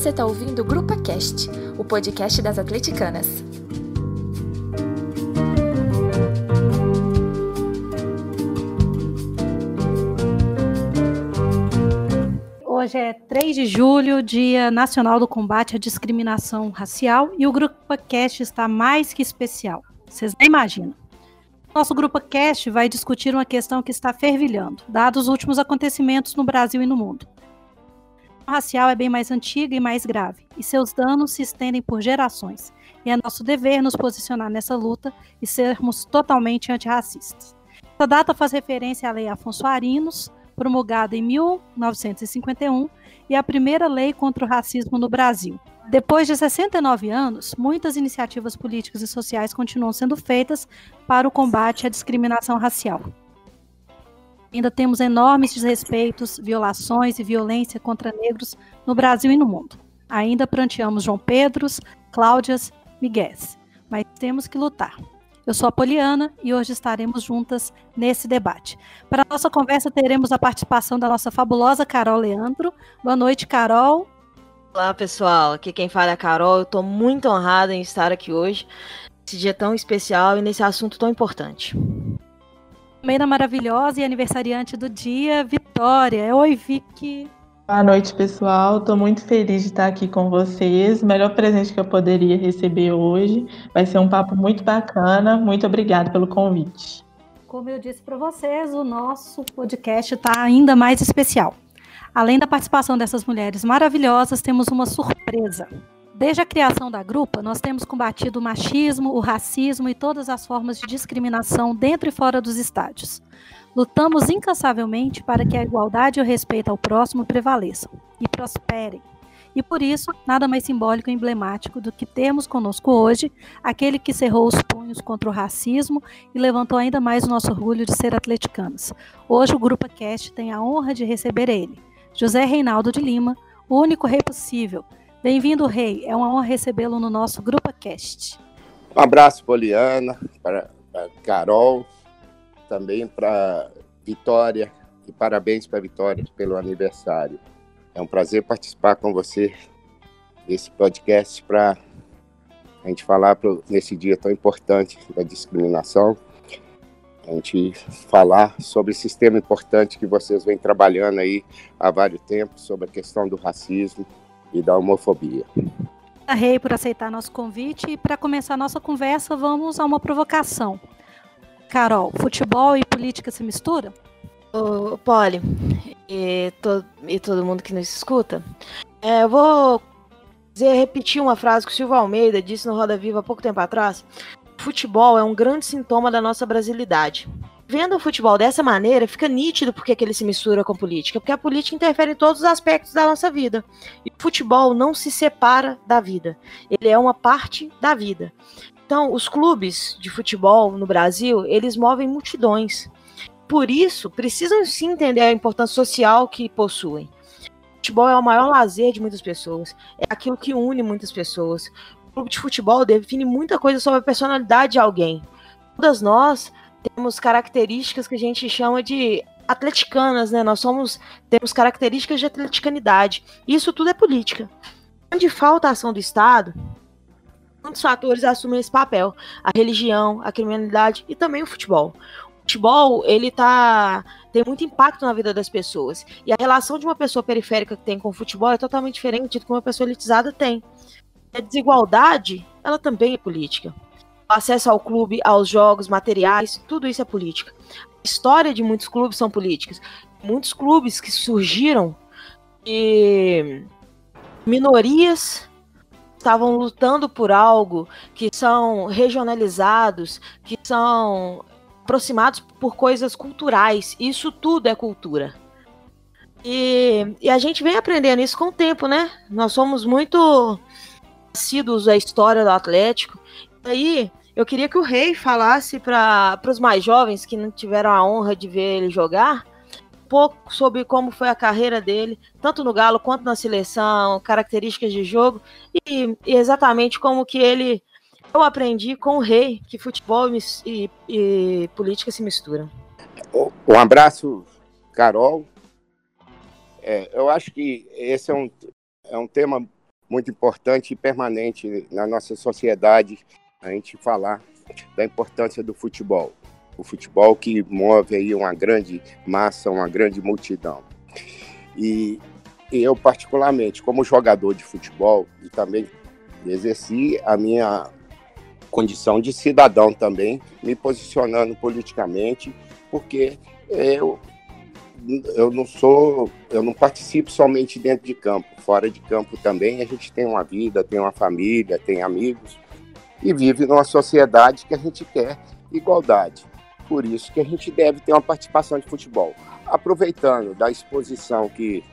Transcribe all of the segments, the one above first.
Você está ouvindo o Grupa Cast, o podcast das atleticanas. Hoje é 3 de julho, Dia Nacional do Combate à Discriminação Racial, e o Grupa Cast está mais que especial. Vocês nem imaginam. Nosso Grupo Cast vai discutir uma questão que está fervilhando, dados os últimos acontecimentos no Brasil e no mundo. Racial é bem mais antiga e mais grave, e seus danos se estendem por gerações. E é nosso dever nos posicionar nessa luta e sermos totalmente antirracistas. Essa data faz referência à Lei Afonso Arinos, promulgada em 1951, e a primeira lei contra o racismo no Brasil, depois de 69 anos, muitas iniciativas políticas e sociais continuam sendo feitas para o combate à discriminação racial. Ainda temos enormes desrespeitos, violações e violência contra negros no Brasil e no mundo. Ainda pranteamos João Pedros, Cláudias, Miguéis, mas temos que lutar. Eu sou a Poliana e hoje estaremos juntas nesse debate. Para a nossa conversa, teremos a participação da nossa fabulosa Carol Leandro. Boa noite, Carol. Olá, pessoal. Aqui quem fala é a Carol. Eu estou muito honrada em estar aqui hoje, nesse dia tão especial e nesse assunto tão importante. Meira maravilhosa e aniversariante do dia, Vitória. Oi, Vicky. Boa noite, pessoal. Estou muito feliz de estar aqui com vocês. O melhor presente que eu poderia receber hoje. Vai ser um papo muito bacana. Muito obrigada pelo convite. Como eu disse para vocês, o nosso podcast está ainda mais especial. Além da participação dessas mulheres maravilhosas, temos uma surpresa. Desde a criação da grupa, nós temos combatido o machismo, o racismo e todas as formas de discriminação dentro e fora dos estádios. Lutamos incansavelmente para que a igualdade e o respeito ao próximo prevaleçam e prosperem. E por isso, nada mais simbólico e emblemático do que termos conosco hoje aquele que cerrou os punhos contra o racismo e levantou ainda mais o nosso orgulho de ser atleticanos. Hoje o Grupo Cast tem a honra de receber ele, José Reinaldo de Lima, o único rei possível. Bem-vindo, rei. É uma honra recebê-lo no nosso Grupo Cast. Um abraço, Poliana, para, para Carol, também para Vitória, e parabéns para Vitória pelo aniversário. É um prazer participar com você desse podcast para a gente falar pro, nesse dia tão importante da discriminação a gente falar sobre esse tema importante que vocês vêm trabalhando aí há vários tempos, sobre a questão do racismo e da homofobia. A Rei por aceitar nosso convite e para começar nossa conversa vamos a uma provocação. Carol, futebol e política se misturam? Ô, Poli, e, to, e todo mundo que nos escuta, é, eu vou dizer, repetir uma frase que o Silvio Almeida disse no Roda Viva há pouco tempo atrás, futebol é um grande sintoma da nossa brasilidade. Vendo o futebol dessa maneira, fica nítido porque que ele se mistura com a política, porque a política interfere em todos os aspectos da nossa vida. E o futebol não se separa da vida, ele é uma parte da vida. Então, os clubes de futebol no Brasil, eles movem multidões. Por isso, precisam sim entender a importância social que possuem. O futebol é o maior lazer de muitas pessoas, é aquilo que une muitas pessoas clube de futebol define muita coisa sobre a personalidade de alguém. Todas nós temos características que a gente chama de atleticanas, né? Nós somos temos características de atleticanidade. Isso tudo é política. Onde falta a ação do Estado, muitos fatores assumem esse papel: a religião, a criminalidade e também o futebol. O futebol, ele tá tem muito impacto na vida das pessoas. E a relação de uma pessoa periférica que tem com o futebol é totalmente diferente do que uma pessoa elitizada tem. A desigualdade, ela também é política. Acesso ao clube, aos jogos, materiais, tudo isso é política. A história de muitos clubes são políticas. Muitos clubes que surgiram de minorias estavam lutando por algo que são regionalizados, que são aproximados por coisas culturais. Isso tudo é cultura. E, e a gente vem aprendendo isso com o tempo, né? Nós somos muito assíduos à história do Atlético. E aí, eu queria que o Rei falasse para os mais jovens que não tiveram a honra de ver ele jogar um pouco sobre como foi a carreira dele, tanto no Galo quanto na seleção, características de jogo e, e exatamente como que ele eu aprendi com o Rei que futebol e, e, política se misturam. Um abraço, Carol. É, eu acho que esse é um, é um tema muito importante e permanente na nossa sociedade a gente falar da importância do futebol. O futebol que move aí uma grande massa, uma grande multidão. E, eu, particularmente, como jogador de futebol, e também exerci a minha condição de cidadão também, me posicionando politicamente, porque eu, eu não sou, eu não participo somente dentro de campo, fora de campo também a gente tem uma vida, tem uma família, tem amigos e vive numa sociedade que a gente quer igualdade. Por isso que a gente deve ter uma participação de futebol. Aproveitando da exposição que,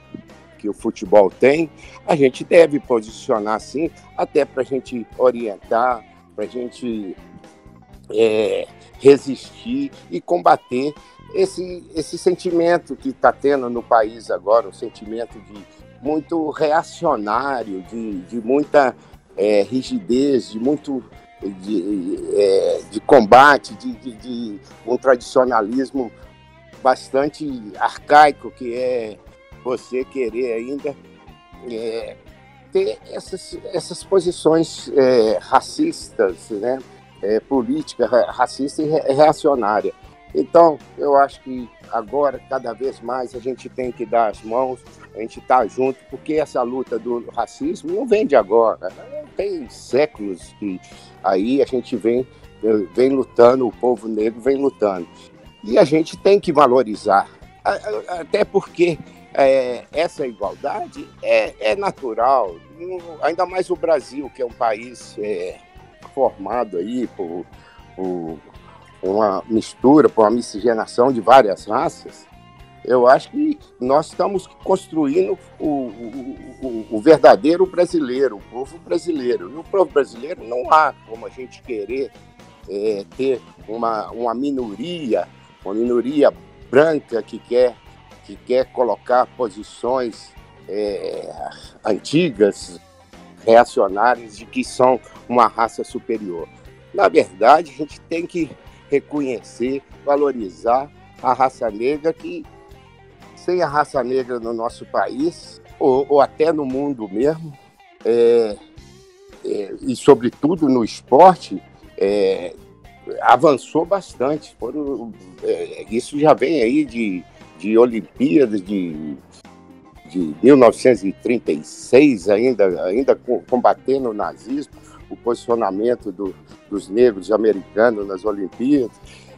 que o futebol tem, a gente deve posicionar sim, até para a gente orientar, para a gente é, resistir e combater esse, esse sentimento que está tendo no país agora, um sentimento de muito reacionário, de, de muita é, rigidez, de muito de, é, de combate, de, de, de, um tradicionalismo bastante arcaico, que é você querer ainda é, ter essas, essas posições é, racistas, né? É, política racista e reacionária. Então, eu acho que agora, cada vez mais, a gente tem que dar as mãos, a gente está junto, porque essa luta do racismo não vem de agora. Né? Tem séculos que aí a gente vem, vem lutando, o povo negro vem lutando. E a gente tem que valorizar, até porque é, essa igualdade é, é, natural, ainda mais o Brasil, que é um país é, formado aí por, por uma mistura, por uma miscigenação de várias raças, eu acho que nós estamos construindo o, o, o, verdadeiro brasileiro, o povo brasileiro. E o povo brasileiro não há como a gente querer é, ter uma, uma minoria, uma minoria branca que quer, que quer colocar posições é, antigas, reacionárias, de que são uma raça superior. Na verdade, a gente tem que reconhecer, valorizar a raça negra que sem a raça negra no nosso país, ou, ou até no mundo mesmo, é, é, e sobretudo no esporte, é, avançou bastante. Foram, é, isso já vem aí de, de Olimpíadas de, de 1936, ainda, ainda combatendo o nazismo, o posicionamento do, dos negros americanos nas Olimpíadas.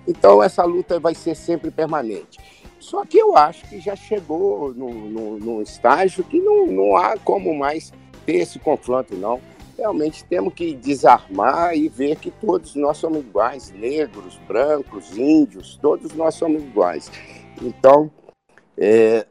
Então, essa luta vai ser sempre permanente. Só que eu acho que já chegou num, estágio que não, não há como mais ter esse confronto, não. Realmente temos que desarmar e ver que todos nós somos iguais, negros, brancos, índios, todos nós somos iguais. Então, é,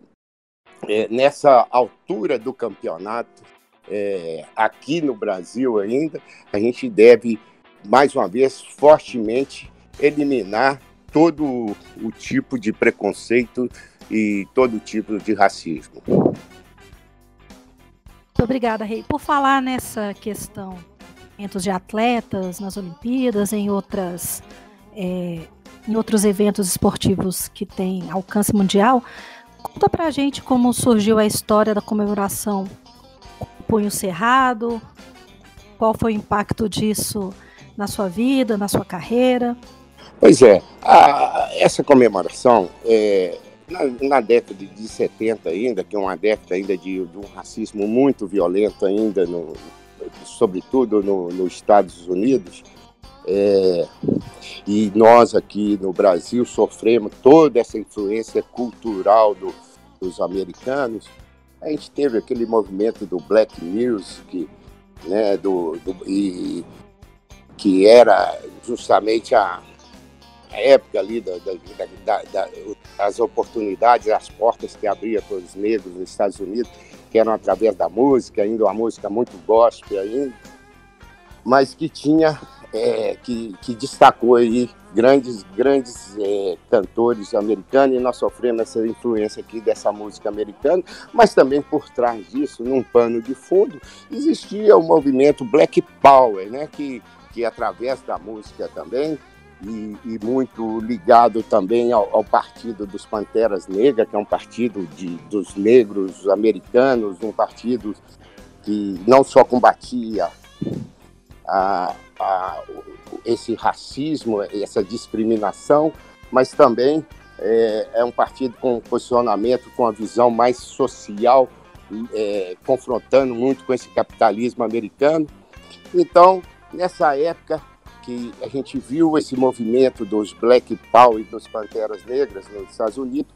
é, nessa altura do campeonato, é, aqui no Brasil ainda, a gente deve, mais uma vez, fortemente eliminar todo o tipo de preconceito e todo tipo de racismo. Muito obrigada, Rei. Por falar nessa questão de atletas nas Olimpíadas, em outras é, em outros eventos esportivos que têm alcance mundial, conta pra gente como surgiu a história da comemoração Punho Cerrado, qual foi o impacto disso na sua vida, na sua carreira. Pois é, a, essa comemoração, é, na, na, década de 70 ainda, que é uma década ainda de, de um racismo muito violento ainda, no, sobretudo no, nos Estados Unidos, é, e nós aqui no Brasil sofremos toda essa influência cultural do, dos americanos, a gente teve aquele movimento do Black Music, né, do, do e, que era justamente a, a época ali da, da, da, das oportunidades, as portas que abria para os negros nos Estados Unidos, que eram através da música, ainda uma música muito gospel ainda, mas que tinha, é, que, que destacou aí grandes, grandes é, cantores americanos e nós sofremos essa influência aqui dessa música americana, mas também por trás disso, num pano de fundo, existia o movimento Black Power, né, que, que através da música também e, e, muito ligado também ao, ao, Partido dos Panteras Negras, que é um partido de, dos negros americanos, um partido que não só combatia a, a, esse racismo, essa discriminação, mas também é, é, um partido com posicionamento, com a visão mais social, é, confrontando muito com esse capitalismo americano. Então, nessa época que a gente viu esse movimento dos Black Power e dos Panteras Negras nos Estados Unidos,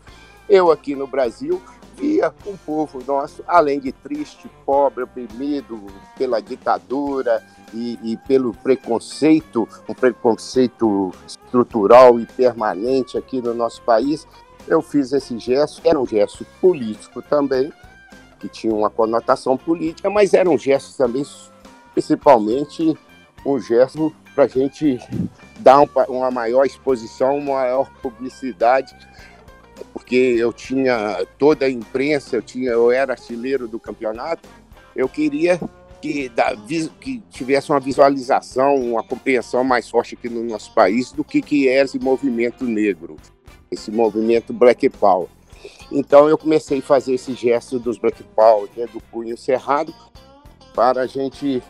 eu aqui no Brasil via um povo nosso, além de triste, pobre, oprimido pela ditadura e, e, pelo preconceito, um preconceito estrutural e permanente aqui no nosso país, eu fiz esse gesto. Era um gesto político também, que tinha uma conotação política, mas era um gesto também, principalmente, um gesto para a gente dar uma maior exposição, uma maior publicidade porque eu tinha toda a imprensa, eu, tinha, eu era artilheiro do campeonato, eu queria que, da, que tivesse uma visualização, uma compreensão mais forte aqui no nosso país do que, que é esse movimento negro, esse movimento Black Power. Então eu comecei a fazer esse gesto dos Black Power, né, do punho cerrado, para a gente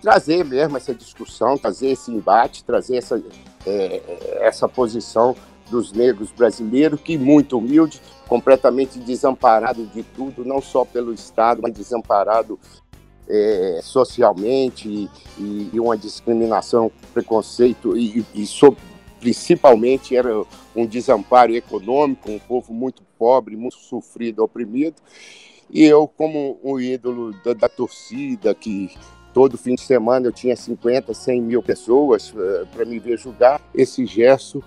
trazer mesmo essa discussão, trazer esse embate, trazer essa, é, essa posição dos negros brasileiros, que muito humilde, completamente desamparado de tudo, não só pelo Estado, mas desamparado é, socialmente e, e, uma discriminação, preconceito e, e principalmente era um desamparo econômico, um povo muito pobre, muito sofrido, oprimido. E eu, como um ídolo da, da torcida, que todo fim de semana eu tinha 50, 100 mil pessoas uh, para me ver jogar, esse gesto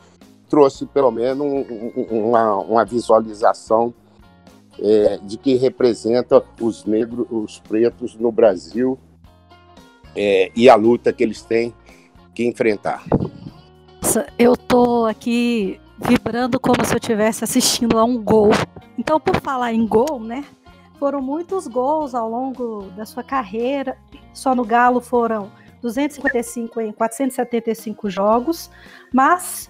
trouxe pelo menos um, uma, uma, visualização é, de que representa os negros, os pretos no Brasil é, e a luta que eles têm que enfrentar. Eu tô aqui vibrando como se eu estivesse assistindo a um gol. Então, por falar em gol, né? Foram muitos gols ao longo da sua carreira. Só no Galo foram 255 em 475 jogos, mas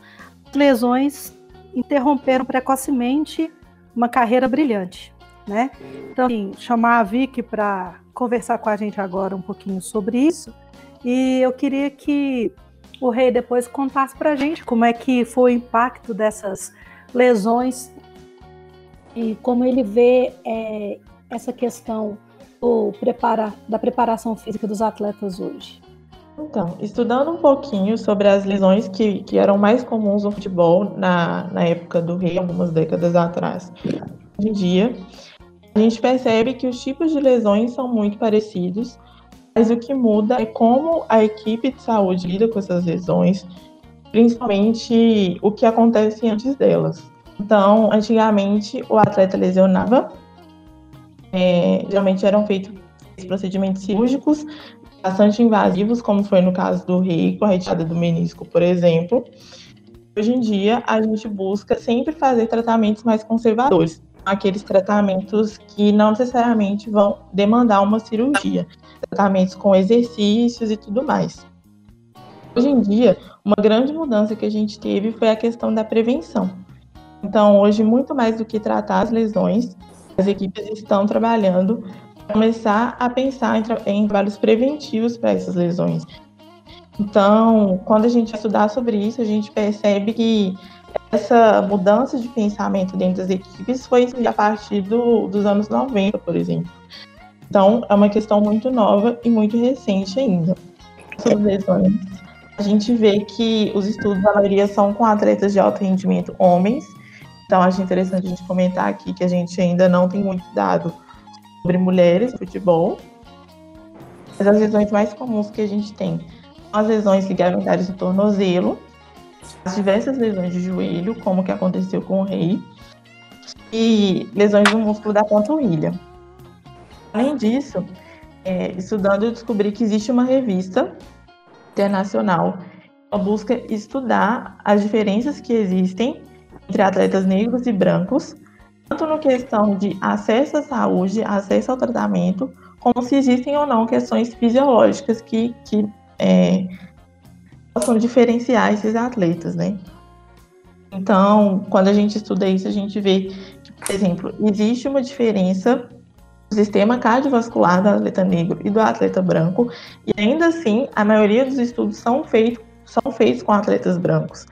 lesões interromperam precocemente uma carreira brilhante, né? Então, assim, chamar a Vicky para conversar com a gente agora um pouquinho sobre isso. E eu queria que o Rei depois contasse para a gente como é que foi o impacto dessas lesões e como ele vê é, essa questão do prepara, da preparação física dos atletas hoje. Então, estudando um pouquinho sobre as lesões que, que eram mais comuns no futebol na, na época do rei, algumas décadas atrás, hoje em dia, a gente percebe que os tipos de lesões são muito parecidos, mas o que muda é como a equipe de saúde lida com essas lesões, principalmente o que acontece antes delas. Então, antigamente, o atleta lesionava, é, geralmente eram feitos procedimentos cirúrgicos bastante invasivos, como foi no caso do rei, com a retirada do menisco, por exemplo. Hoje em dia, a gente busca sempre fazer tratamentos mais conservadores, aqueles tratamentos que não necessariamente vão demandar uma cirurgia, tratamentos com exercícios e tudo mais. Hoje em dia, uma grande mudança que a gente teve foi a questão da prevenção. Então, hoje, muito mais do que tratar as lesões, as equipes estão trabalhando começar a pensar em, em trabalhos preventivos para essas lesões. Então, quando a gente estudar sobre isso, a gente percebe que essa mudança de pensamento dentro das equipes foi a partir do, dos anos 90, por exemplo. Então, é uma questão muito nova e muito recente ainda. Sobre lesões, a gente vê que os estudos, a maioria, são com atletas de alto rendimento homens. Então, acho interessante a gente comentar aqui que a gente ainda não tem muito dado sobre mulheres futebol. Mas as lesões mais comuns que a gente tem são as lesões ligamentares do tornozelo, as diversas lesões de joelho, como que aconteceu com o rei, e lesões do músculo da panturrilha. Além disso, é, estudando, eu descobri que existe uma revista internacional que busca estudar as diferenças que existem entre atletas negros e brancos tanto no questão de acesso à saúde, acesso ao tratamento, como se existem ou não questões fisiológicas que, que é, possam diferenciar esses atletas, né? Então, quando a gente estuda isso, a gente vê que, por exemplo, existe uma diferença do sistema cardiovascular do atleta negro e do atleta branco, e ainda assim, a maioria dos estudos são feitos, são feitos com atletas brancos.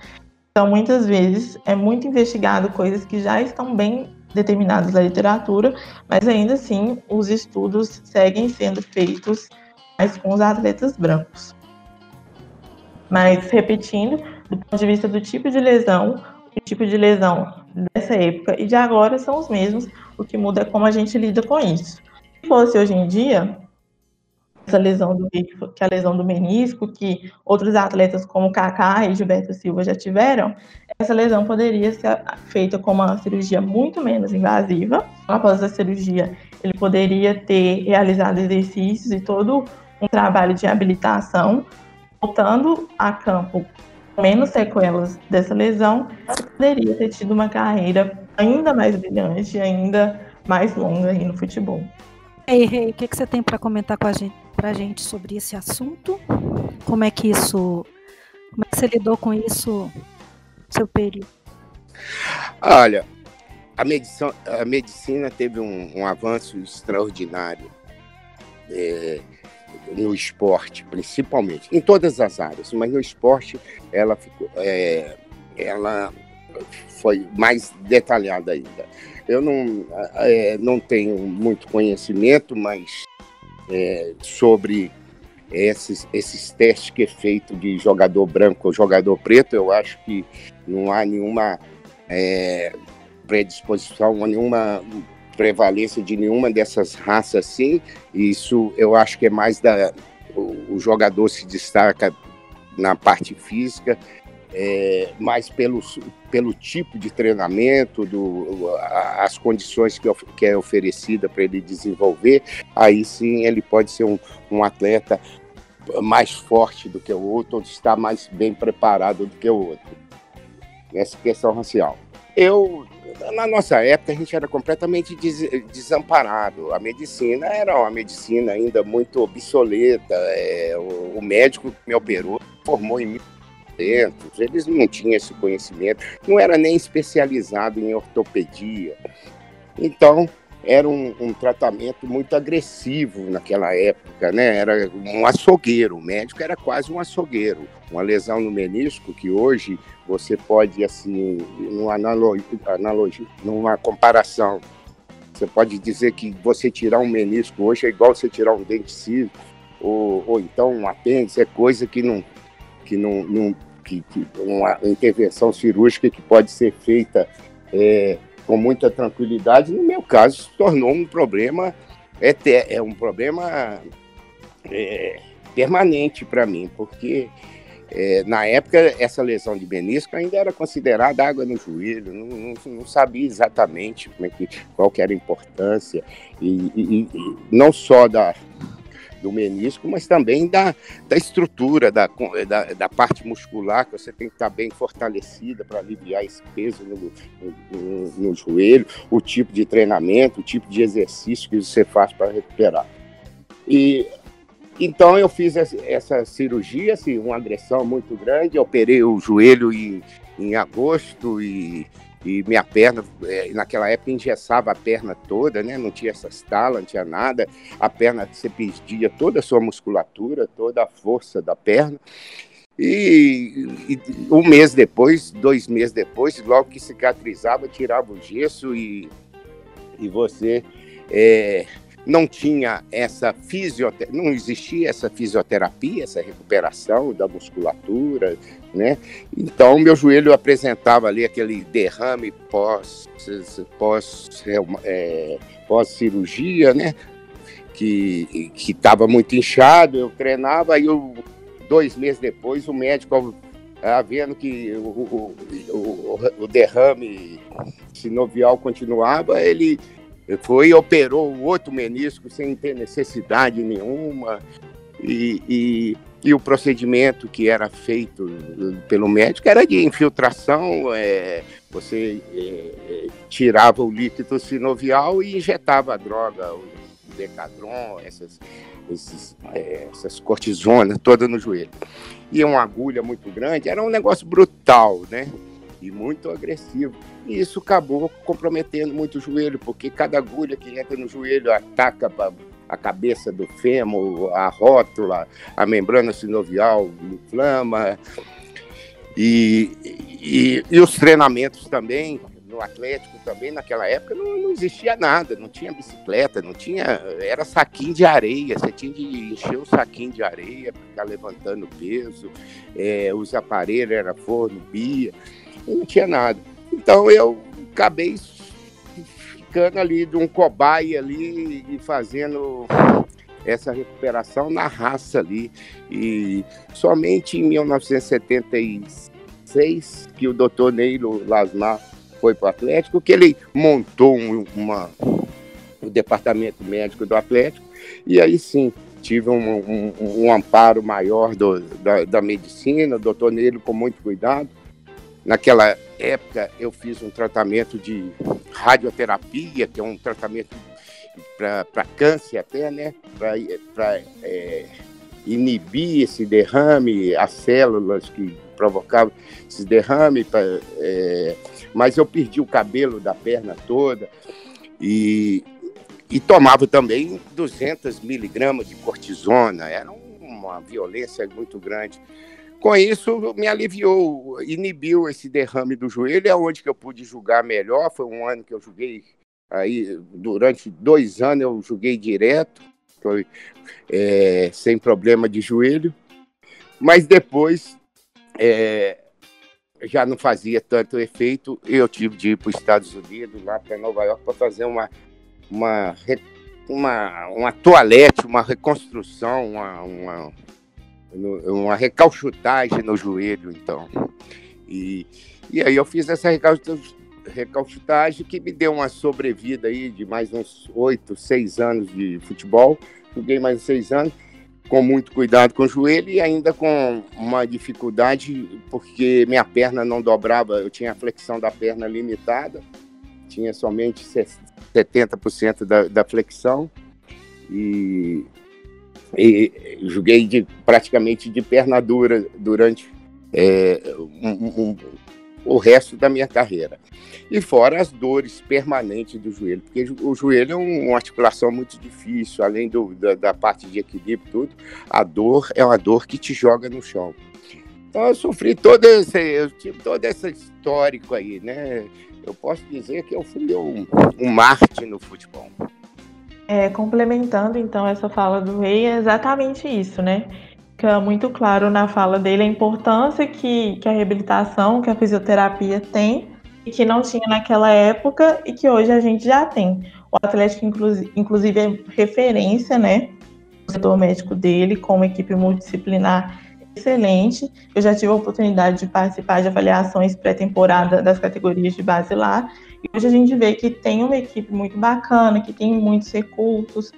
Então, muitas vezes, é muito investigado coisas que já estão bem determinadas na literatura, mas ainda assim, os estudos seguem sendo feitos mais com os atletas brancos. Mas, repetindo, do ponto de vista do tipo de lesão, o tipo de lesão dessa época e de agora são os mesmos, o que muda é como a gente lida com isso. Se fosse hoje em dia, essa lesão do que é a lesão do menisco, que outros atletas como Kaká e Gilberto Silva já tiveram, essa lesão poderia ser feita com uma cirurgia muito menos invasiva. Após a cirurgia, ele poderia ter realizado exercícios e todo um trabalho de habilitação, voltando a campo menos sequelas dessa lesão, poderia ter tido uma carreira ainda mais brilhante, ainda mais longa aí no futebol. Ei, Rei, o que, que você tem para comentar com a gente, pra gente sobre esse assunto? Como é que isso. Como é que você lidou com isso seu período? Olha, a medicina, a medicina teve um, um avanço extraordinário. É, no esporte, principalmente, em todas as áreas, mas no esporte ela ficou, é, ela foi mais detalhada ainda. Eu não, é, não tenho muito conhecimento, mas é, sobre esses, esses testes que é feito de jogador branco ou jogador preto, eu acho que não há nenhuma é, predisposição, nenhuma prevalência de nenhuma dessas raças assim. Isso eu acho que é mais da o, o jogador se destaca na parte física, é, mais pelo, pelo tipo de treinamento, do, as condições que, que é oferecida para ele desenvolver, aí sim ele pode ser um, um atleta mais forte do que o outro, ou estar mais bem preparado do que o outro. Essa questão racial. Eu na nossa época a gente era completamente des desamparado. A medicina era uma medicina ainda muito obsoleta. É, o, o, médico que me operou formou em 1900, eles não tinham esse conhecimento, não era nem especializado em ortopedia. Então, era um, um, tratamento muito agressivo naquela época, né? Era um açougueiro, o médico era quase um açougueiro. Uma lesão no menisco que hoje você pode, assim, numa analogia, analogia numa comparação, você pode dizer que você tirar um menisco hoje é igual você tirar um dente ciso, ou, ou então um apêndice, é coisa que não, que não, não que, que uma intervenção cirúrgica que pode ser feita é, com muita tranquilidade, no meu caso, se tornou um problema, é, é um problema é, permanente para mim, porque é, na época essa lesão de menisco ainda era considerada água no joelho, não, não, não sabia exatamente como é que, qual que era a importância, e, e, e não só da, do menisco, mas também da, da estrutura, da, da, da, parte muscular, que você tem que estar bem fortalecida para aliviar esse peso no, no, no, joelho, o tipo de treinamento, o tipo de exercício que você faz para recuperar. E então eu fiz essa, cirurgia, assim, uma agressão muito grande, operei o joelho em, em agosto e e minha perna, é, naquela época, engessava a perna toda, né? Não tinha essas talas, não tinha nada. A perna, você perdia toda a sua musculatura, toda a força da perna. E, e, um mês depois, dois meses depois, logo que cicatrizava, tirava o gesso e, e você é, não tinha essa fisioterapia, não existia essa fisioterapia, essa recuperação da musculatura, né? Então meu joelho apresentava ali aquele derrame pós pós é, pós cirurgia, né? Que que estava muito inchado, eu treinava e eu, dois meses depois o médico ah, vendo que o, o, o, o derrame sinovial continuava, ele foi operou o outro menisco sem ter necessidade nenhuma. E, e, e, o procedimento que era feito pelo médico era de infiltração, é, você é, tirava o líquido sinovial e injetava a droga, o decadron, essas, esses, é, essas cortisonas todas no joelho. E uma agulha muito grande, era um negócio brutal, né? E muito agressivo. E isso acabou comprometendo muito o joelho, porque cada agulha que entra no joelho ataca a cabeça do fêmur, a rótula, a membrana sinovial inflama. E, e, e os treinamentos também, no Atlético também, naquela época, não, não, existia nada, não tinha bicicleta, não tinha. Era saquinho de areia, você tinha de encher o saquinho de areia para ficar levantando peso, é, os aparelhos era forno, não tinha nada. Então eu acabei ficando ali de um cobaia ali e fazendo essa recuperação na raça ali. E somente em 1976 que o doutor Neilo Lasmar foi para o Atlético, que ele montou um, uma, o departamento médico do Atlético, e aí sim tive um, um, um amparo maior do, da, da medicina, o doutor Neilo com muito cuidado. Naquela época eu fiz um tratamento de radioterapia, que é um tratamento para câncer até, né? Para é, inibir esse derrame, as células que provocavam esse derrame, pra, é, mas eu perdi o cabelo da perna toda e, e tomava também 200 miligramas de cortisona, era uma violência muito grande. Com isso, me aliviou, inibiu esse derrame do joelho, é onde que eu pude julgar melhor. Foi um ano que eu joguei Aí, durante dois anos, eu joguei direto, foi, é, sem problema de joelho. Mas depois, é, já não fazia tanto efeito. Eu tive de ir para os Estados Unidos, lá para Nova York, para fazer uma, uma, uma, uma toalete, uma reconstrução, uma, uma, uma recalchutagem no joelho, então. E, e aí eu fiz essa recalchutagem que me deu uma sobrevida aí de mais uns oito, seis anos de futebol. Joguei mais seis anos, com muito cuidado com o joelho e ainda com uma dificuldade, porque minha perna não dobrava, eu tinha a flexão da perna limitada, tinha somente 70% da, da flexão e, e joguei de, praticamente de perna dura durante é, um, um, o resto da minha carreira. E fora as dores permanentes do joelho, porque o joelho é uma articulação muito difícil, além do, da, da, parte de equilíbrio tudo, a dor é uma dor que te joga no chão. Então eu sofri todo esse, eu tive todo esse histórico aí, né? Eu posso dizer que eu fui um, um Marte no futebol. É, complementando então essa fala do Rei, é exatamente isso, né? fica muito claro na fala dele a importância que, que a reabilitação, que a fisioterapia tem e que não tinha naquela época e que hoje a gente já tem. O Atlético, inclusive, é referência, né? O setor médico dele, com uma equipe multidisciplinar excelente. Eu já tive a oportunidade de participar de avaliações pré-temporada das categorias de base lá. Hoje a gente vê que tem uma equipe muito bacana, que tem muitos recursos,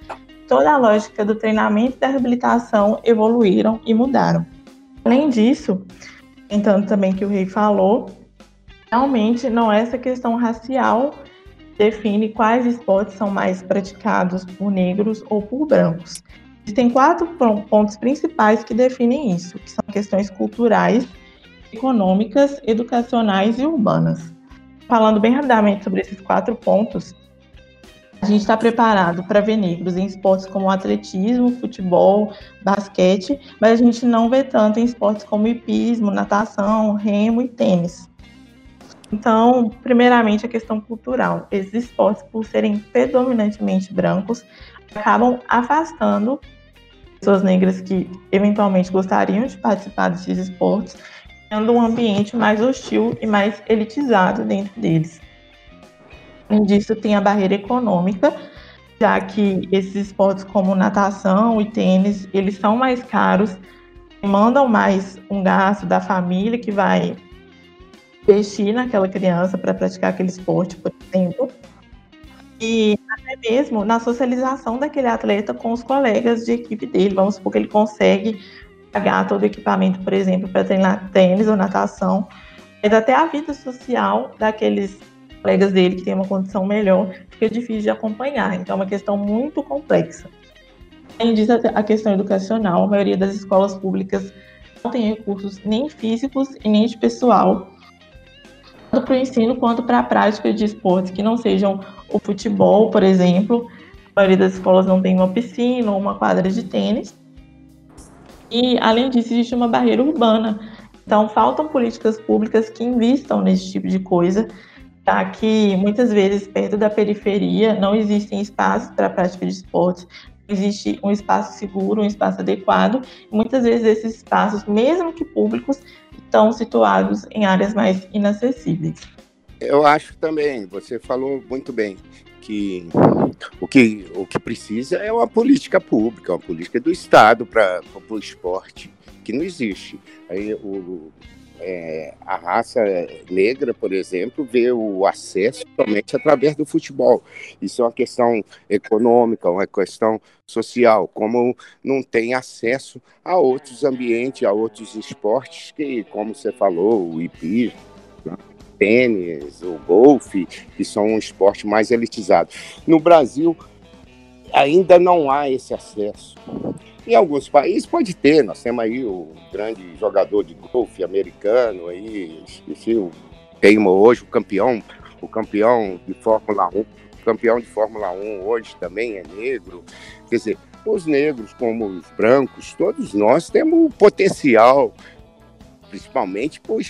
toda a lógica do treinamento e da reabilitação evoluíram e mudaram. Além disso, entanto também que o rei falou, realmente não é essa questão racial define quais esportes são mais praticados por negros ou por brancos. Existem quatro pontos principais que definem isso, que são questões culturais, econômicas, educacionais e urbanas. Falando bem rapidamente sobre esses quatro pontos, a gente está preparado para ver negros em esportes como atletismo, futebol, basquete, mas a gente não vê tanto em esportes como hipismo, natação, remo e tênis. Então, primeiramente, a questão cultural. Esses esportes, por serem predominantemente brancos, acabam afastando pessoas negras que eventualmente gostariam de participar desses esportes, criando um ambiente mais hostil e mais elitizado dentro deles. Além disso, tem a barreira econômica, já que esses esportes como natação e tênis, eles são mais caros, demandam mais um gasto da família que vai investir naquela criança para praticar aquele esporte, por exemplo. E até mesmo na socialização daquele atleta com os colegas de equipe dele. Vamos supor que ele consegue pagar todo o equipamento, por exemplo, para treinar tênis ou natação, mas até a vida social daqueles colegas dele que têm uma condição melhor, fica difícil de acompanhar. Então, é uma questão muito complexa. Além disso, a questão educacional, a maioria das escolas públicas não tem recursos nem físicos e nem de pessoal tanto para o ensino quanto para a prática de esportes que não sejam o futebol, por exemplo. A maioria das escolas não tem uma piscina ou uma quadra de tênis. E, além disso, existe uma barreira urbana. Então, faltam políticas públicas que invistam nesse tipo de coisa, já que muitas vezes, perto da periferia, não existem espaços para a prática de esportes, existe um espaço seguro, um espaço adequado. Muitas vezes, esses espaços, mesmo que públicos, estão situados em áreas mais inacessíveis. Eu acho também, você falou muito bem, que o que, o que precisa é uma política pública, uma política do Estado para o esporte, que não existe. Aí, o, é, a raça negra, por exemplo, vê o acesso somente através do futebol. Isso é uma questão econômica, uma questão social, como não tem acesso a outros ambientes, a outros esportes que, como você falou, o hipismo, tênis, o golfe, que são um esporte mais elitizado. No Brasil, ainda não há esse acesso. Em alguns países pode ter, nós temos aí o grande jogador de golfe americano, aí, esqueci o teimo hoje, o campeão, o campeão de Fórmula 1, o campeão de Fórmula 1 hoje também é negro. Quer dizer, os negros como os brancos, todos nós temos potencial, principalmente para o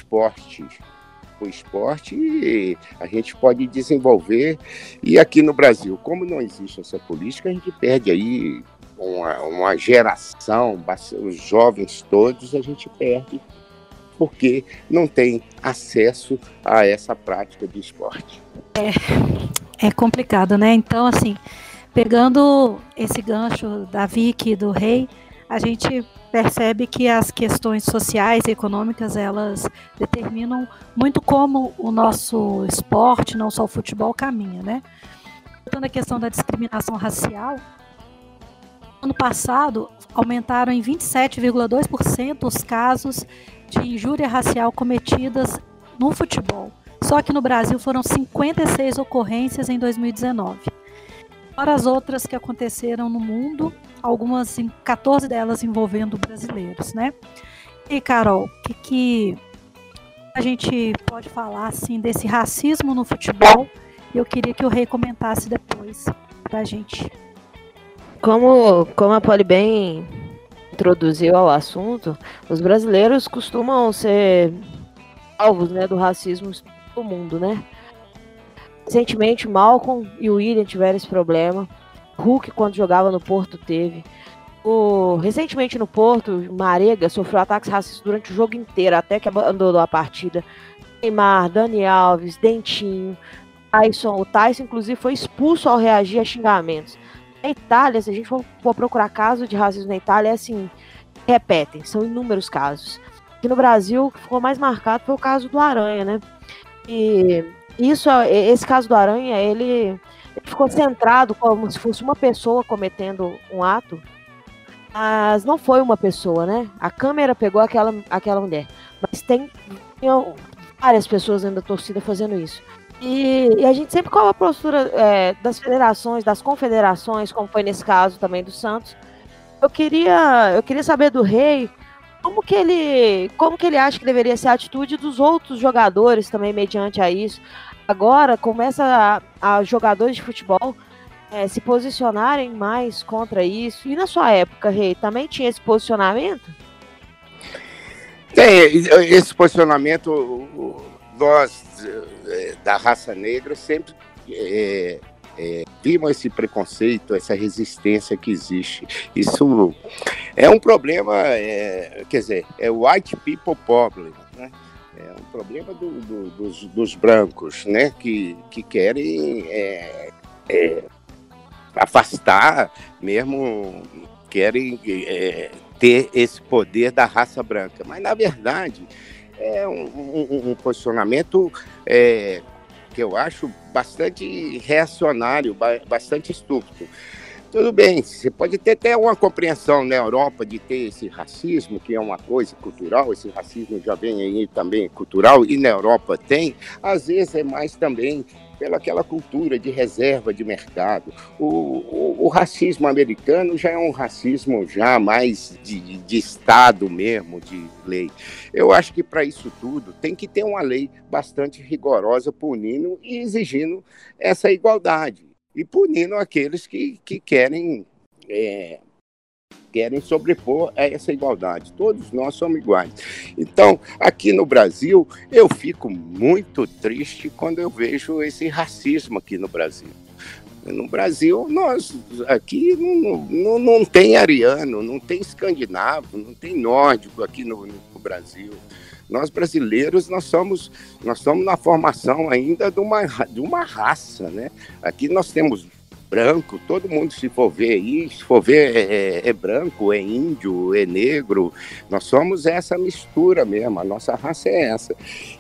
esporte o esporte a gente pode desenvolver. E aqui no Brasil, como não existe essa política, a gente perde aí uma, uma geração, os jovens todos, a gente perde porque não tem acesso a essa prática de esporte. É, é complicado, né? Então, assim, pegando esse gancho da Vicky do Rei, a gente percebe que as questões sociais e econômicas elas determinam muito como o nosso esporte, não só o futebol, caminha, né? Voltando à questão da discriminação racial, ano passado aumentaram em 27,2% os casos de injúria racial cometidas no futebol. Só que no Brasil foram 56 ocorrências em 2019. Fora as outras que aconteceram no mundo algumas, 14 delas envolvendo brasileiros, né? E Carol, o que, que a gente pode falar assim desse racismo no futebol? Eu queria que o Rei comentasse depois pra gente. Como, como a Poli bem introduziu ao assunto, os brasileiros costumam ser alvos né, do racismo do mundo, né? Recentemente, Malcolm e o William tiveram esse problema. Hulk, quando jogava no Porto, teve. O, recentemente no Porto, Marega sofreu ataques racistas durante o jogo inteiro, até que abandonou a partida. Neymar, Dani Alves, Dentinho, Tyson. O Tyson, inclusive, foi expulso ao reagir a xingamentos. Na Itália, se a gente for, for procurar casos de racismo na Itália, é assim, repetem, são inúmeros casos. Aqui no Brasil, o que ficou mais marcado foi o caso do Aranha, né? E isso, esse caso do Aranha, ele ficou centrado como se fosse uma pessoa cometendo um ato, mas não foi uma pessoa, né? A câmera pegou aquela, aquela mulher, mas tem várias pessoas dentro da torcida fazendo isso. E, e a gente sempre com a postura é, das federações, das confederações, como foi nesse caso também do Santos. Eu queria, eu queria saber do Rei como que ele, como que ele acha que deveria ser a atitude dos outros jogadores também mediante a isso agora começa a, a jogadores de futebol é, se posicionarem mais contra isso. E na sua época, Rei, também tinha esse posicionamento? Tem, esse posicionamento, nós é, da raça negra sempre é, é, vimos esse preconceito, essa resistência que existe. Isso é um problema, é, quer dizer, é white people problem, né? É um problema do, do, dos, dos, brancos, né? Que, que querem é, é, afastar, mesmo querem é, ter esse poder da raça branca. Mas, na verdade, é um, um, um posicionamento é, que eu acho bastante reacionário, bastante estúpido. Tudo bem, você pode ter até uma compreensão na Europa de ter esse racismo, que é uma coisa cultural, esse racismo já vem aí também cultural, e na Europa tem, às vezes é mais também pela aquela cultura de reserva de mercado. O, o, o racismo americano já é um racismo já mais de, de Estado mesmo, de lei. Eu acho que para isso tudo tem que ter uma lei bastante rigorosa punindo e exigindo essa igualdade e punindo aqueles que, que querem é, querem sobrepor a essa igualdade. Todos nós somos iguais. Então, aqui no Brasil, eu fico muito triste quando eu vejo esse racismo aqui no Brasil. No Brasil, nós aqui não, não, não tem ariano, não tem escandinavo, não tem nórdico aqui no, no Brasil. Nós brasileiros, nós somos, nós somos na formação ainda de uma, de uma raça, né? Aqui nós temos branco, todo mundo se for ver aí, se for ver é, é, é, branco, é índio, é negro, nós somos essa mistura mesmo, a nossa raça é essa.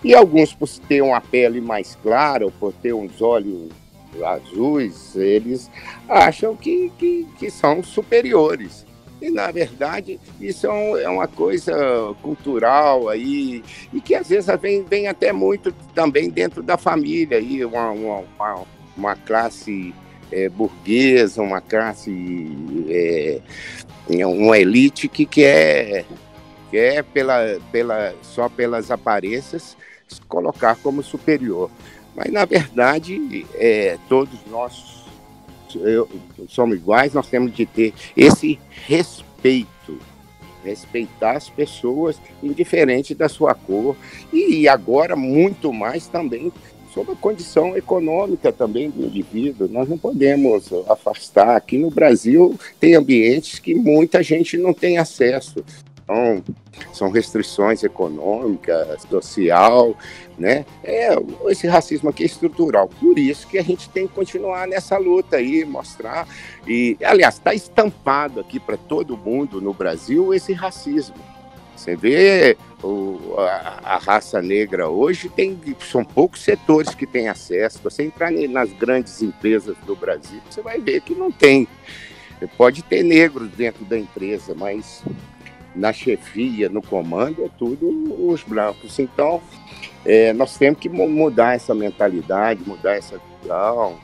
E alguns por ter uma pele mais clara, ou por ter uns olhos azuis, eles acham que, que, que são superiores. E, na verdade, isso é, é, uma coisa cultural aí, e que às vezes vem, vem até muito também dentro da família, aí, uma, uma, uma classe é, burguesa, uma classe, é, uma elite que quer, quer pela, pela, só pelas aparências se colocar como superior. Mas, na verdade, é, todos nós eu, somos iguais, nós temos de ter esse respeito respeitar as pessoas, indiferente da sua cor, e agora muito mais também sobre a condição econômica também do indivíduo. Nós não podemos afastar. Aqui no Brasil tem ambientes que muita gente não tem acesso. Então, são restrições econômicas, social, né? É, esse racismo aqui é estrutural. Por isso que a gente tem que continuar nessa luta aí, mostrar. E, aliás, está estampado aqui para todo mundo no Brasil esse racismo. Você vê o, a, a, raça negra hoje tem são poucos setores que têm acesso. Você entrar nas grandes empresas do Brasil, você vai ver que não tem. Pode ter negros dentro da empresa, mas na chefia, no comando, é tudo os brancos. Então, é, nós temos que mudar essa mentalidade, mudar essa visão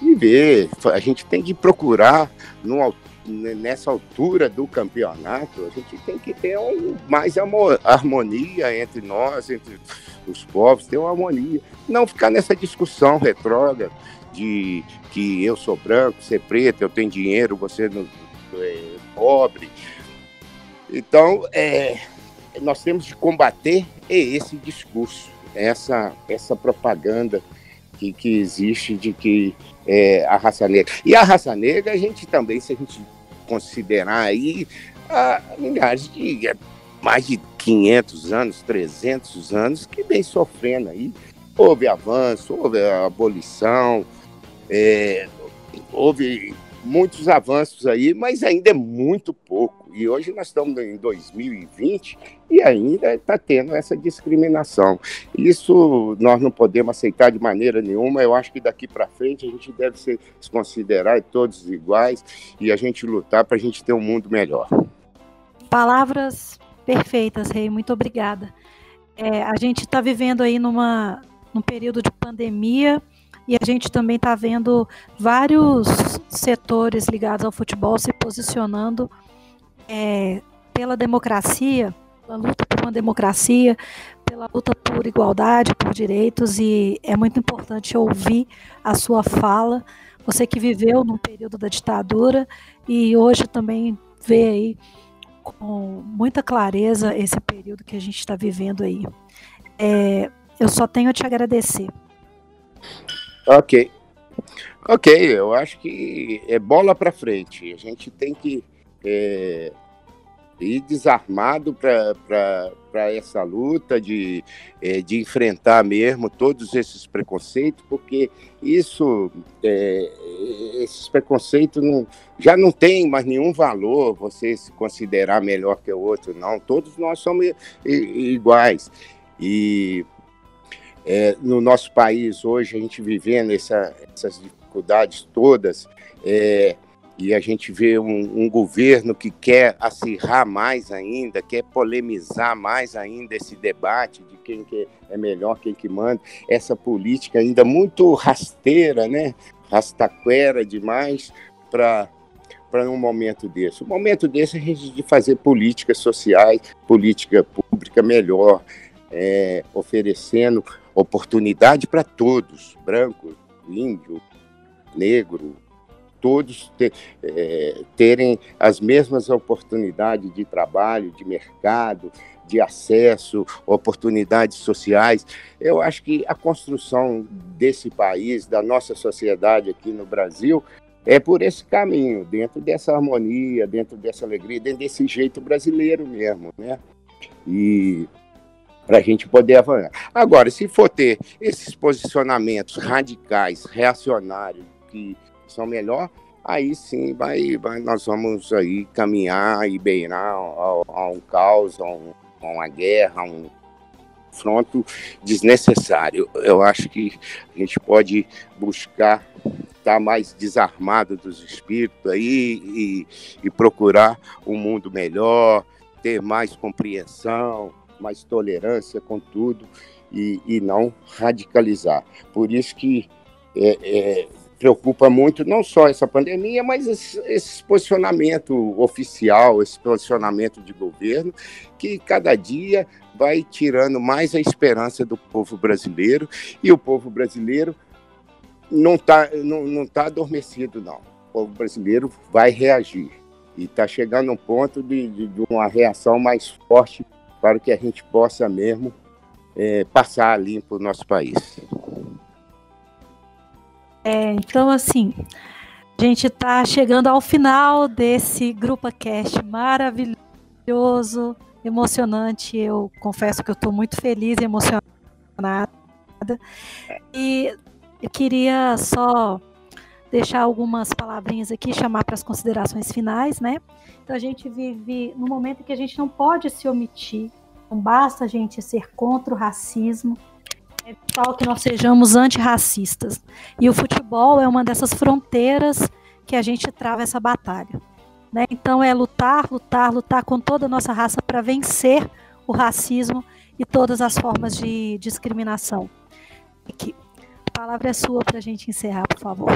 e ver. A gente tem que procurar no, nessa altura do campeonato, a gente tem que ter um, mais harmonia entre nós, entre os povos, ter uma harmonia. Não ficar nessa discussão retrógrada de que eu sou branco, você é preto, eu tenho dinheiro, você é pobre. Então, é, nós temos de combater esse discurso, essa, essa propaganda que, que existe de que é, a raça negra. E a raça negra, a gente também, se a gente considerar aí há milhares de mais de 500 anos, 300 anos que vem sofrendo aí. Houve avanço, houve abolição, é, houve muitos avanços aí, mas ainda é muito pouco. E hoje nós estamos em 2020 e ainda está tendo essa discriminação. Isso nós não podemos aceitar de maneira nenhuma. Eu acho que daqui para frente a gente deve se considerar todos iguais e a gente lutar para a gente ter um mundo melhor. Palavras perfeitas, Rei. Muito obrigada. É, a gente está vivendo aí numa, num período de pandemia e a gente também está vendo vários setores ligados ao futebol se posicionando é, pela democracia, pela luta por uma democracia, pela luta por igualdade, por direitos, e é muito importante ouvir a sua fala. Você que viveu no período da ditadura e hoje também vê aí com muita clareza esse período que a gente está vivendo aí. É, eu só tenho a te agradecer. Ok. Ok, eu acho que é bola para frente. A gente tem que é, ir desarmado para essa luta de, é, de enfrentar mesmo todos esses preconceitos, porque isso, é, esses preconceitos não, já não tem mais nenhum valor você se considerar melhor que o outro, não. Todos nós somos iguais. E é, no nosso país hoje, a gente vivendo essa, essas dificuldades todas, é, e a gente vê um, um, governo que quer acirrar mais ainda, quer polemizar mais ainda esse debate de quem que é melhor, quem que manda, essa política ainda muito rasteira, né? rastaquera demais para para um momento desse. Um momento desse a gente de fazer políticas sociais, política pública melhor, é, oferecendo oportunidade para todos, branco, índio, negro, todos é, terem as mesmas oportunidades de trabalho, de mercado, de acesso, oportunidades sociais. Eu acho que a construção desse país, da nossa sociedade aqui no Brasil, é por esse caminho, dentro dessa harmonia, dentro dessa alegria, dentro desse jeito brasileiro mesmo, né? E para a gente poder avançar. Agora, se for ter esses posicionamentos radicais, reacionários, que são melhor, aí sim vai, vai, nós vamos aí caminhar e beirar a, a um caos, a, um, a uma guerra, a um confronto desnecessário. Eu acho que a gente pode buscar estar mais desarmado dos espíritos aí e, e procurar um mundo melhor, ter mais compreensão, mais tolerância com tudo e, e não radicalizar. Por isso que é, é, preocupa muito não só essa pandemia, mas esse, esse, posicionamento oficial, esse posicionamento de governo, que cada dia vai tirando mais a esperança do povo brasileiro, e o povo brasileiro não está não, não tá adormecido, não. O povo brasileiro vai reagir. E está chegando um ponto de, de, de, uma reação mais forte para que a gente possa mesmo é, passar limpo o nosso país. É, então, assim, a gente está chegando ao final desse Grupo Cast maravilhoso, emocionante. Eu confesso que eu estou muito feliz e emocionada. E eu queria só deixar algumas palavrinhas aqui, chamar para as considerações finais, né? Então a gente vive num momento que a gente não pode se omitir, não basta a gente ser contra o racismo, é vital que nós sejamos antirracistas. E o futebol é uma dessas fronteiras que a gente trava essa batalha. Né? Então é lutar, lutar, lutar com toda a nossa raça para vencer o racismo e todas as formas de discriminação. Aqui. A palavra é sua para a gente encerrar, por favor.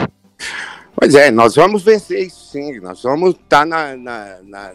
Pois é, nós vamos vencer isso sim. Nós vamos estar tá na, na, na,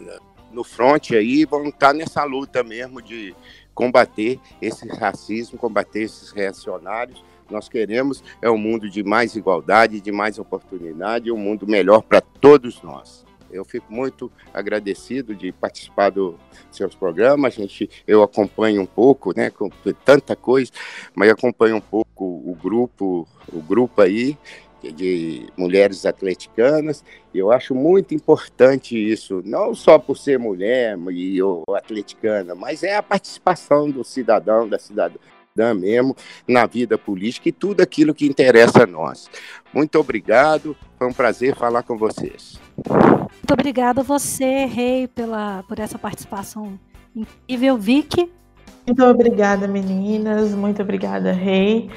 no front aí, vamos estar tá nessa luta mesmo de combater esse racismo, combater esses reacionários. Nós queremos é um mundo de mais igualdade, de mais oportunidade, um mundo melhor para todos nós. Eu fico muito agradecido de participar dos seus programas. A gente, eu acompanho um pouco, né, com tanta coisa, mas acompanho um pouco o grupo, o grupo aí de mulheres atleticanas. Eu acho muito importante isso, não só por ser mulher e ou atleticana, mas é a participação do cidadão, da cidadã mesmo na vida política e tudo aquilo que interessa a nós. Muito obrigado, foi um prazer falar com vocês. Muito obrigada a você, Rei, pela, por essa participação incrível. Vicky? Muito obrigada, meninas. Muito obrigada, Rei.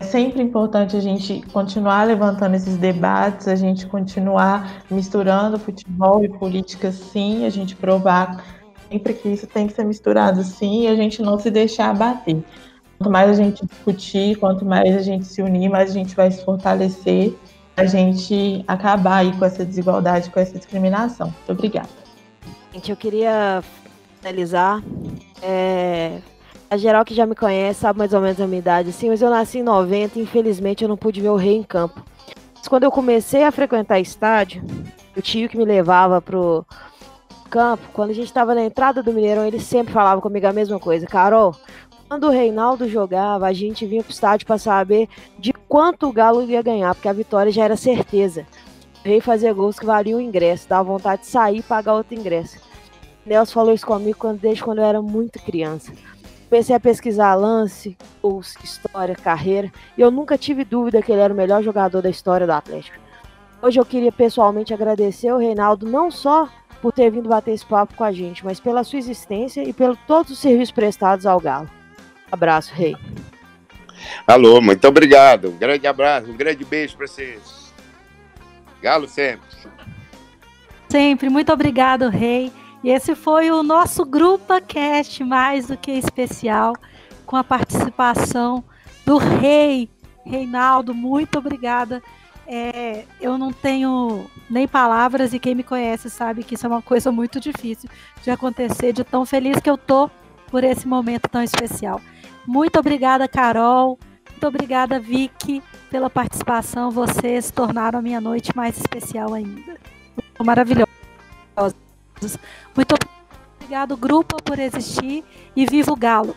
É sempre importante a gente continuar levantando esses debates, a gente continuar misturando futebol e política, sim, a gente provar sempre que isso tem que ser misturado, sim, e a gente não se deixar abater. Quanto mais a gente discutir, quanto mais a gente se unir, mais a gente vai se fortalecer, a gente acabar aí com essa desigualdade, com essa discriminação. Muito obrigada. Gente, eu queria finalizar é, a geral que já me conhece sabe mais ou menos a minha idade, assim, mas eu nasci em 90 e infelizmente eu não pude ver o rei em campo. Mas quando eu comecei a frequentar estádio, o tio que me levava pro campo, quando a gente estava na entrada do Mineirão, ele sempre falava comigo a mesma coisa. Carol, quando o Reinaldo jogava, a gente vinha pro estádio para saber de quanto o Galo ia ganhar, porque a vitória já era certeza. O Rei fazia gols que valiam o ingresso, dava vontade de sair e pagar outro ingresso. Nelson falou isso comigo quando, desde quando eu era muito criança comecei a pesquisar lance, história, carreira, e eu nunca tive dúvida que ele era o melhor jogador da história do Atlético. Hoje eu queria pessoalmente agradecer ao Reinaldo não só por ter vindo bater esse papo com a gente, mas pela sua existência e pelo todos os serviços prestados ao Galo. Abraço, Rei. Alô, muito obrigado. Um grande abraço, um grande beijo para vocês. Galo sempre. Sempre. Muito obrigado, Rei. E esse foi o nosso Grupa Cast mais do que especial, com a participação do Rei, Reinaldo. Muito obrigada. É, eu não tenho nem palavras e quem me conhece sabe que isso é uma coisa muito difícil de acontecer, de tão feliz que eu tô por esse momento tão especial. Muito obrigada, Carol. Muito obrigada, Vicky, pela participação. Vocês tornaram a minha noite mais especial ainda. Maravilhosos. Muito obrigado, grupo, por existir e viva o Galo!